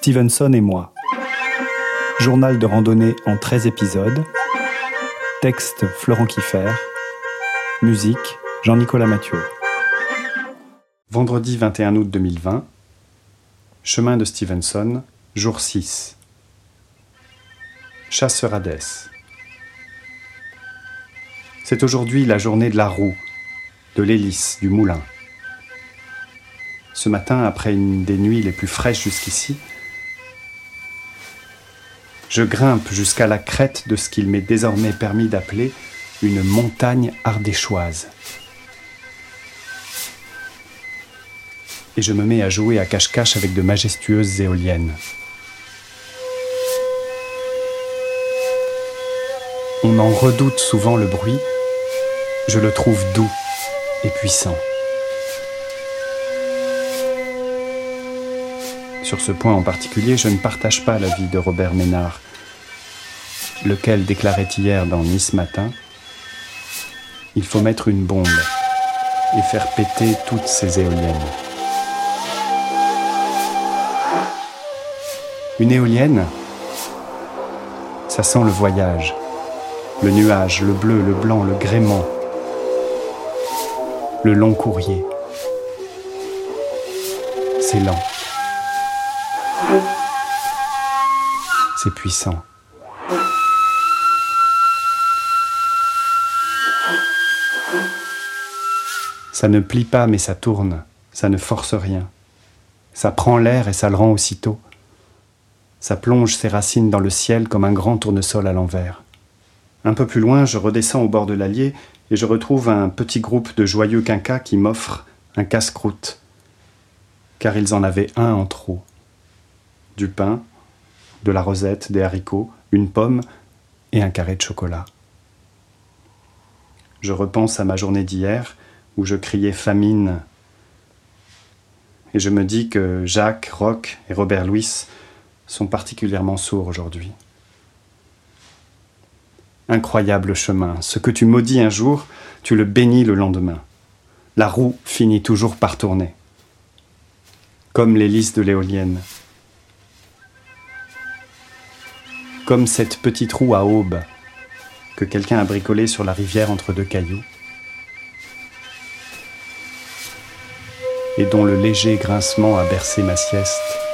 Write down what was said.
Stevenson et moi. Journal de randonnée en 13 épisodes. Texte Florent Kiffer. Musique Jean-Nicolas Mathieu. Vendredi 21 août 2020. Chemin de Stevenson, jour 6. Chasseur Hadès. C'est aujourd'hui la journée de la roue, de l'hélice, du moulin. Ce matin, après une des nuits les plus fraîches jusqu'ici, je grimpe jusqu'à la crête de ce qu'il m'est désormais permis d'appeler une montagne ardéchoise. Et je me mets à jouer à cache-cache avec de majestueuses éoliennes. On en redoute souvent le bruit, je le trouve doux et puissant. Sur ce point en particulier, je ne partage pas l'avis de Robert Ménard, lequel déclarait hier dans Nice Matin Il faut mettre une bombe et faire péter toutes ces éoliennes. Une éolienne, ça sent le voyage, le nuage, le bleu, le blanc, le gréement, le long courrier. C'est lent. C'est puissant. Ça ne plie pas mais ça tourne, ça ne force rien. Ça prend l'air et ça le rend aussitôt. Ça plonge ses racines dans le ciel comme un grand tournesol à l'envers. Un peu plus loin, je redescends au bord de l'Allier et je retrouve un petit groupe de joyeux quinquas qui m'offrent un casse-croûte, car ils en avaient un en trop du pain, de la rosette, des haricots, une pomme et un carré de chocolat. Je repense à ma journée d'hier où je criais famine et je me dis que Jacques, Roch et Robert Louis sont particulièrement sourds aujourd'hui. Incroyable chemin, ce que tu maudis un jour, tu le bénis le lendemain. La roue finit toujours par tourner. Comme l'hélice de l'éolienne, comme cette petite roue à aube que quelqu'un a bricolée sur la rivière entre deux cailloux, et dont le léger grincement a bercé ma sieste.